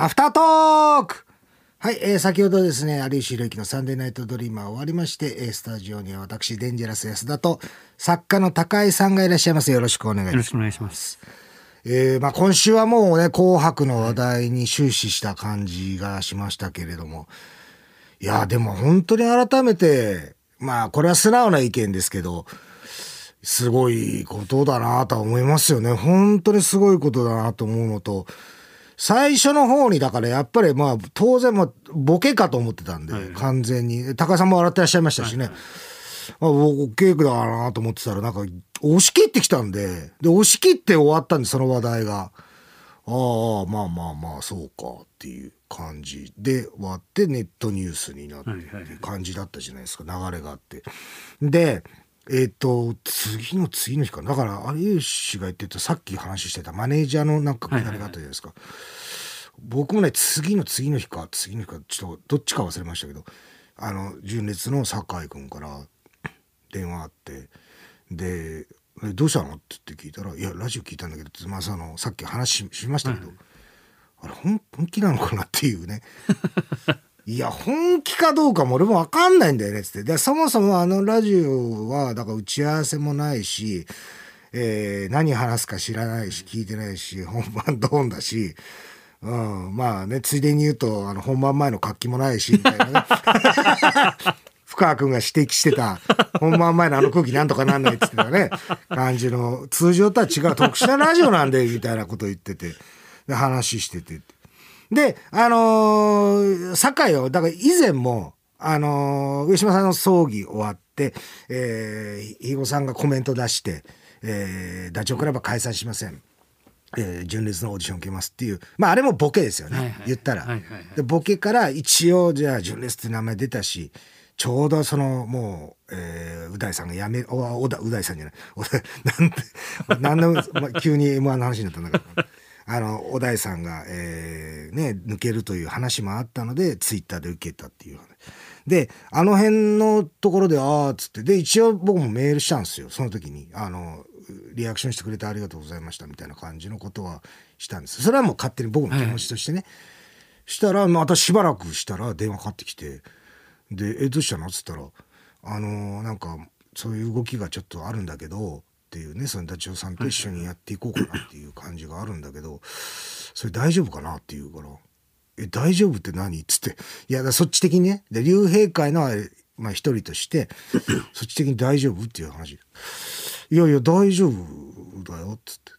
アフタートークはい、えー先ほどですね、有吉弘行のサンデーナイトドリーマー終わりまして、えースタジオには私、デンジャラス安田と、作家の高井さんがいらっしゃいます。よろしくお願いします。よろしくお願いします。えーまあ今週はもうね、紅白の話題に終始した感じがしましたけれども、いや、でも本当に改めて、まあこれは素直な意見ですけど、すごいことだなとは思いますよね。本当にすごいことだなと思うのと、最初の方にだからやっぱりまあ当然まあボケかと思ってたんで、完全に。高井さんも笑ってらっしゃいましたしね。あボケだなと思ってたらなんか押し切ってきたんで、で押し切って終わったんでその話題が。ああ、まあまあまあ、そうかっていう感じで終わってネットニュースになって感じだったじゃないですか、流れがあって。で、えっ、と、次の次の日かな。だから、有吉が言ってた、さっき話してたマネージャーのなんかくだりがあったじゃないですか。僕もね、次の次の日か、次の日か、ちょっとどっちか忘れましたけど、あの、純烈の酒井君から電話あって、で、えどうしたの？って言って聞いたら、いや、ラジオ聞いたんだけど、まあ、その、さっき話ししましたけど、あれ、本本気なのかなっていうね。いや、本気かどうかも俺もわかんないんだよね、つって。で、そもそもあのラジオは、だから打ち合わせもないし、えー何話すか知らないし、聞いてないし、本番ドーンだし、うん、まあね、ついでに言うと、あの、本番前の活気もないし、みたいなね。深川君が指摘してた、本番前のあの空気なんとかなんないって言ってたね、感じの、通常とは違う特殊なラジオなんで、みたいなこと言ってて、で、話してて。で、あのー、酒井を、だから以前も、あのー上島さんの葬儀終わって、えー、肥後さんがコメント出して、えー、ダチョウ倶楽部は解散しません。えー純烈のオーディション受けますっていう、まああれもボケですよね、はいはい。言ったら、はいはいはい。でボケから一応じゃあ純烈って名前出たしちょうどそのもう、えー、う大さんが辞めおおだう大さんじゃない。お だなんでなんで、まあ、急に M−1 の話になったんだけどあの小田井さんが、えーね、抜けるという話もあったのでツイッターで受けたっていう話。であの辺のところでああっつって。で一応僕もメールしたんですよ。その時に。あのリアクションしてくれてありがとうございましたみたいな感じのことはしたんです。それはもう勝手に僕の気持ちとしてね、したらまたしばらくしたら電話かかってきて。で「えどうしたの?」っつったら「あのーなんかそういう動きがちょっとあるんだけど」っていうねそのダチョウさんと一緒にやっていこうかなっていう感じがあるんだけど それ大丈夫かなって言うから「え大丈夫って何?」っつっていやそっち的にねで竜兵会のまあ一人として そっち的に大丈夫？っていう話いやいや大丈夫だよっつって。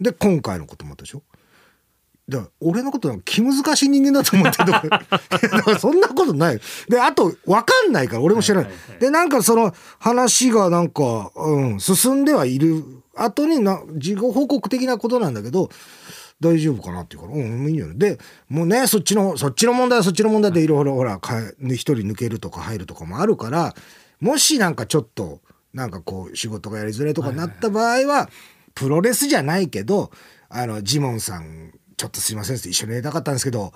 で今回のこともあったでしょ？だから俺のことなんか気難しい人間だと思ってる そんなことないであと分かんないから俺も知らない,、はいはいはいでなんかその話がなんか、うん、進んではいる。後にな事後報告的なことなんだけど大丈夫かなって言うから、うん、もういいんじゃないで、もうね、そっちの、そっちの問題はそっちの問題でい。ろいろ、ほら、か一人抜けるとか入るとかもあるから、もしなんかちょっと、なんかこう、仕事がやりづらいとかになった場合は、プロレスじゃないけど、あの、ジモンさん、ちょっとすいません一緒にやりたかったんですけど、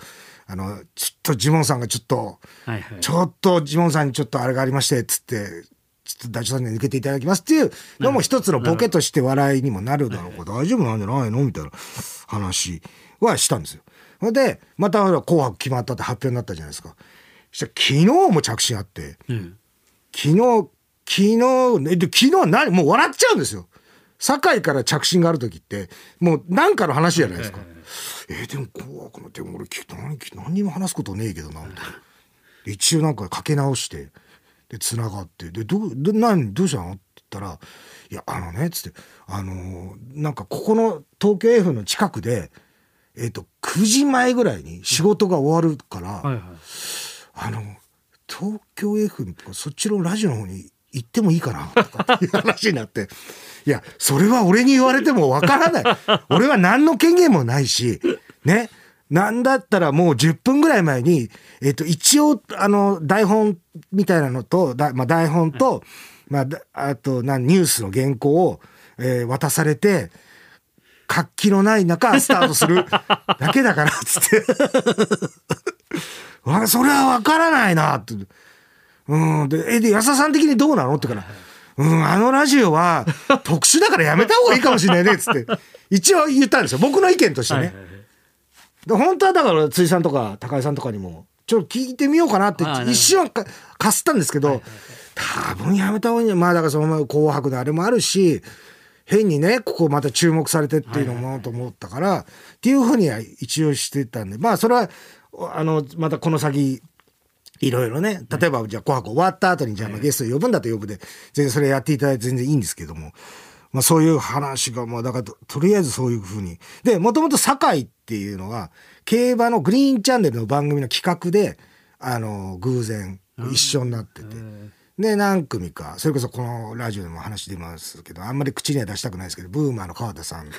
あの、ちょっとジモンさんがちょっと、はいはい。ちょっとジモンさんにちょっとあれがありまして、つって、ちょっとダチョウさんに抜けていただきますっていうのも一つのボケとして笑いにもなるだろうから大丈夫なんじゃないのみたいな話はしたんですよ。で、また紅白決まったって発表になったじゃないですか。そしたら昨日も着信あって、うん。昨日、昨日、えで昨日は何もう笑っちゃうんですよ。堺から着信がある時って、もう何かの話じゃないですか。えーでも紅白の、でも俺き何、何にも話すことねえけどな、みたいな。で一応なんかかけ直して、で、繋がって、で、どう、ど、何、どうしたの？って言ったら、いや、あのね、つって、あのーなんかここの東京 F の近くで、えっ、と、9時前ぐらいに仕事が終わるから、はいはい。あの、東京 F とかそっちのラジオの方に行ってもいいかなとかっていう話になって、いや、それは俺に言われてもわからない。俺は何の権限もないし、ね。なんだったらもう10分ぐらい前に、えっ、と、一応、あの、台本みたいなのと、だまあ、台本と、まあ、あと、ニュースの原稿を、えー渡されて、活気のない中、スタートするだけだから、つって。それはわからないなって。うん。で、え、で、安田さん的にどうなの？って言うから、うん、あのラジオは特殊だからやめた方がいいかもしれないね、つって。一応言ったんですよ。僕の意見としてね。はいはいはい。で本当はだから辻さんとか高井さんとかにもちょっと聞いてみようかなってはい一瞬かかすったんですけど、多分やめた方がいいまあだからその「紅白」のあれもあるし変にねここまた注目されてっていうのもと思ったから、っていうふうには一応してたんでまあそれはあのまたこの先いろいろね例えばじゃあ「紅白」終わった後にじゃあまあゲスト呼ぶんだと呼ぶで全然それやっていただいて全然いいんですけども。まあそういう話が、まあだからと、とりあえずそういうふうに。で、もともと堺っていうのが、競馬のグリーンチャンネルの番組の企画で、あの、偶然一緒になってて。で、何組か、それこそこのラジオでも話出ますけど、あんまり口には出したくないですけど、ブーマーの川田さん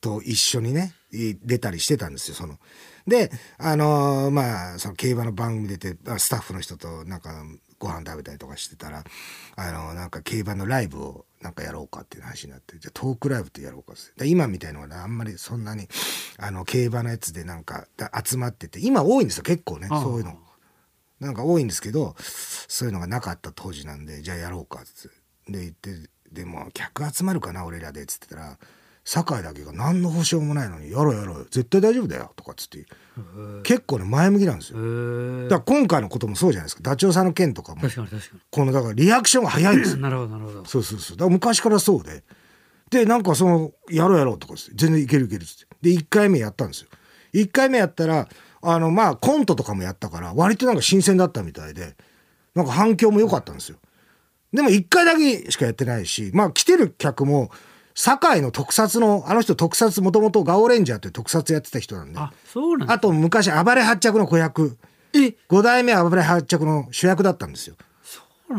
と一緒にね、い出たりしてたんですよ、その。で、あのーまあ、その競馬の番組出て、あスタッフの人となんかご飯食べたりとかしてたら、あのーなんか競馬のライブをなんかやろうかっていう話になって、じゃあトークライブってやろうかってで今みたいのはねあんまりそんなに、あの、競馬のやつでなんかだ集まってて、今多いんですよ、結構ね、そういうの。なんか多いんですけどそういうのがなかった当時なんでじゃあやろうかってで言ってでも客集まるかな俺らでっつってたら酒井だけが何の保証もないのに「やろうやろう絶対大丈夫だよ」とかっつって結構ね前向きなんですよ。だから今回のこともそうじゃないですか。ダチョウさんの件とかもこのだからリアクションが早いんですよ。になるほどなるほど。そうそうそう。だから昔からそうで。でなんかその「やろうやろう」とかっつって全然いけるいけるっつって。で1回目やったんですよ。1回目やったらあのまあコントとかもやったから割となんか新鮮だったみたいでなんか反響も良かったんですよ。でも1回だけしかやってないしまあ来てる客も堺の特撮のあの人特撮もともとガオレンジャーっていう特撮やってた人なんであそうなんだ。あと昔暴れ発着の子役。え？5代目暴れ発着の主役だったんですよ。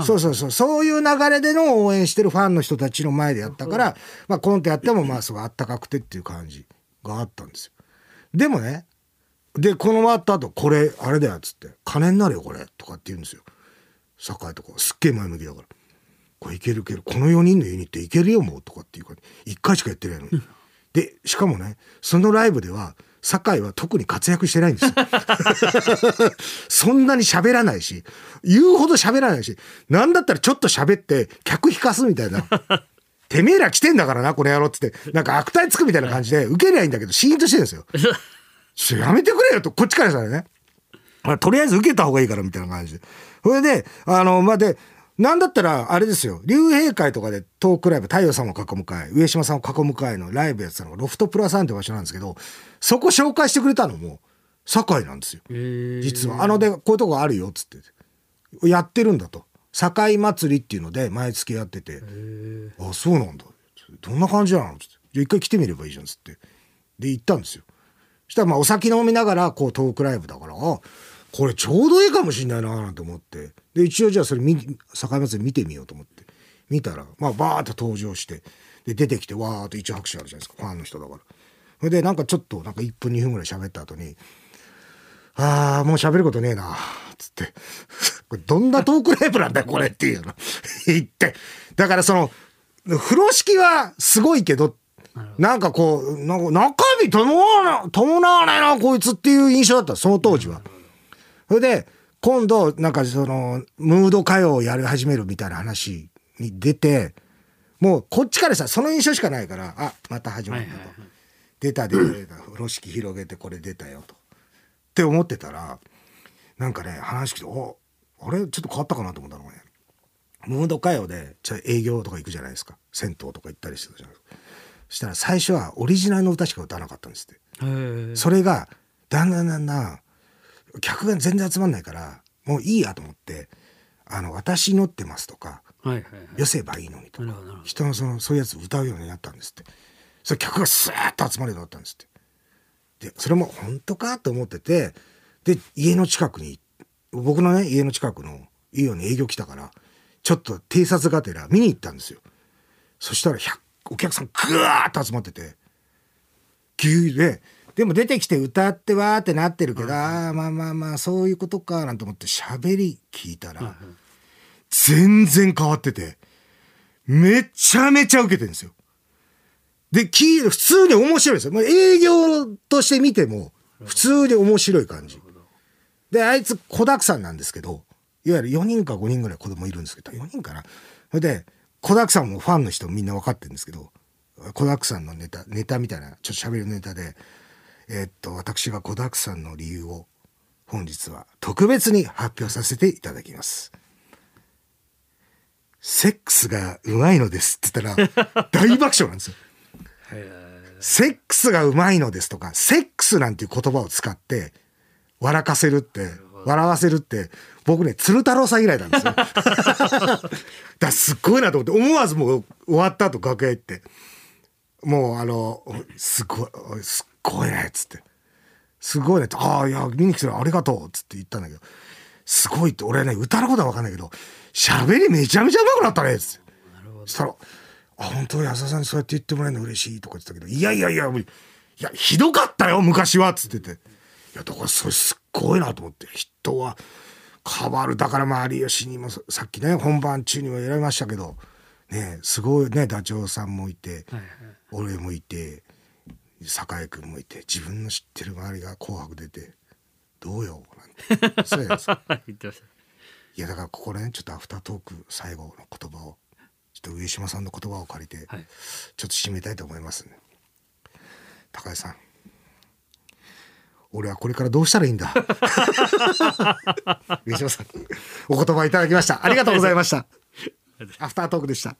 そうそうそうそう。そういう流れでの応援してるファンの人たちの前でやったから、まあコントやってもまあすごいあったかくてっていう感じがあったんですよ。でもね、で、この終わった後、これ、あれだよっつって、金になるよこれ、とかって言うんですよ。酒井とか、すっげえ前向きだから。これいけるいける。この4人のユニットいけるよもう、とかっていうか、1回しかやってないのに。で、しかもね、そのライブでは、酒井は特に活躍してないんですよ。そんなに喋らないし、言うほど喋らないし、なんだったらちょっと喋って客引かすみたいな。てめえら来てんだからな、この野郎っつって、なんか悪態つくみたいな感じで、受けりゃいいんだけど、シーンとしてるんですよ。ちょやめてくれよと、こっちからしたらね。まあとりあえず受けた方がいいからみたいな感じで。それで、あの、まあ、で、なんだったら、あれですよ、竜兵会とかでトークライブ、太陽さんを囲む会、上島さんを囲む会のライブやってたのが、ロフトプラスワンって場所なんですけど、そこ紹介してくれたのも、堺なんですよ。実は。あの、で、こういうとこあるよ、っつって。やってるんだと。堺祭りっていうので、毎月やってて。あ、そうなんだ。どんな感じなの？つって。じゃあ一回来てみればいいじゃん、つって。で、行ったんですよ。そしたら、まあ、お酒飲みながら、こう、トークライブだから、あ、これちょうどいいかもしんないな、なんて思って。で、一応じゃあそれ見、堺祭り見てみようと思って。見たら、まあ、バーッと登場して、で、出てきて、わーっと一応拍手あるじゃないですか、ファンの人だから。それで、なんかちょっと、なんか1分2分ぐらい喋った後に、ああ、もう喋ることねえな、っつって。これどんなトークライブなんだよ、これっていうの。言って。だからその、風呂敷はすごいけど、なんかこう、なんか中身伴わな伴わないな、こいつっていう印象だった、その当時は。それで、今度、なんかその、ムード歌謡をやり始めるみたいな話に出て、もうこっちからさ、その印象しかないから、あ、また始まったと。出た出た出た、風呂敷広げてこれ出たよと。って思ってたら、なんかね、話聞いて、おあれ？ちょっと変わったかなと思ったのがね、ムード歌謡で、ちょ営業とか行くじゃないですか。銭湯とか行ったりしてたじゃないですか。そしたら最初はオリジナルの歌しか歌わなかったんですって。それが、だんだんだんだん、客が全然集まんないから、もういいやと思って、あの、私乗ってますとか、はいはいはい。寄せばいいのにとか人のそのそういうやつ歌うようになったんですって。それ客がスーッと集まるようになったんですって。でそれも本当かと思っててで家の近くに僕のね家の近くのいいように営業来たからちょっと偵察がてら見に行ったんですよ。そしたら100お客さんぐわーっと集まってて急ででも出てきて歌ってわーってなってるけど、あーまあまあまあそういうことかなんて思って喋り聞いたら、全然変わってて、めちゃめちゃ受けてるんですよ。で、聞いて、普通に面白いですよ。もう営業として見ても、普通に面白い感じ。で、あいつ子沢山なんですけど、いわゆる4人か5人ぐらい子供いるんですけど、4人かな。それで、子沢山もファンの人みんな分かってるんですけど、子沢山のネタ、ネタみたいな、ちょっと喋るネタで、えーっと、私が子だくさんの理由を本日は特別に発表させていただきます。セックスがうまいのですって言ったら 大爆笑なんですよ。セックスがうまいのですとか、セックスなんていう言葉を使って笑かせるって、笑わせるって、僕ね、鶴太郎さん以来なんですよ。だすっごいなと思って、思わずもう終わった後楽屋行って、もうあの、すごい、すっごいね、っつって。すごいねって、ああ、いや、見に来てるありがとう、っつって言ったんだけど、すごいって、俺ね、歌のことは分かんないけど、喋りめちゃめちゃ上手くなったね、つって。そしたら、あ、本当安田さんにそうやって言ってもらえるの嬉しいとか言ってたけど、いやいやいや、無理いや、ひどかったよ、昔は、つってて。いや、だからそれすっごいなと思って、人は変わる。だからまあ、有吉にもささっきね、本番中にも選びましたけど、ね、すごいね、ダチョウさんもいて、俺もいて、酒井君もいて、自分の知ってる周りが紅白出て、どうよ、なんて。そうやつ言ってました。いやだからここねちょっとアフタートーク最後の言葉をちょっと上島さんの言葉を借りて、はい。ちょっと締めたいと思いますね。高橋さん。俺はこれからどうしたらいいんだ。上島さん。お言葉いただきました。ありがとうございました。アフタートークでした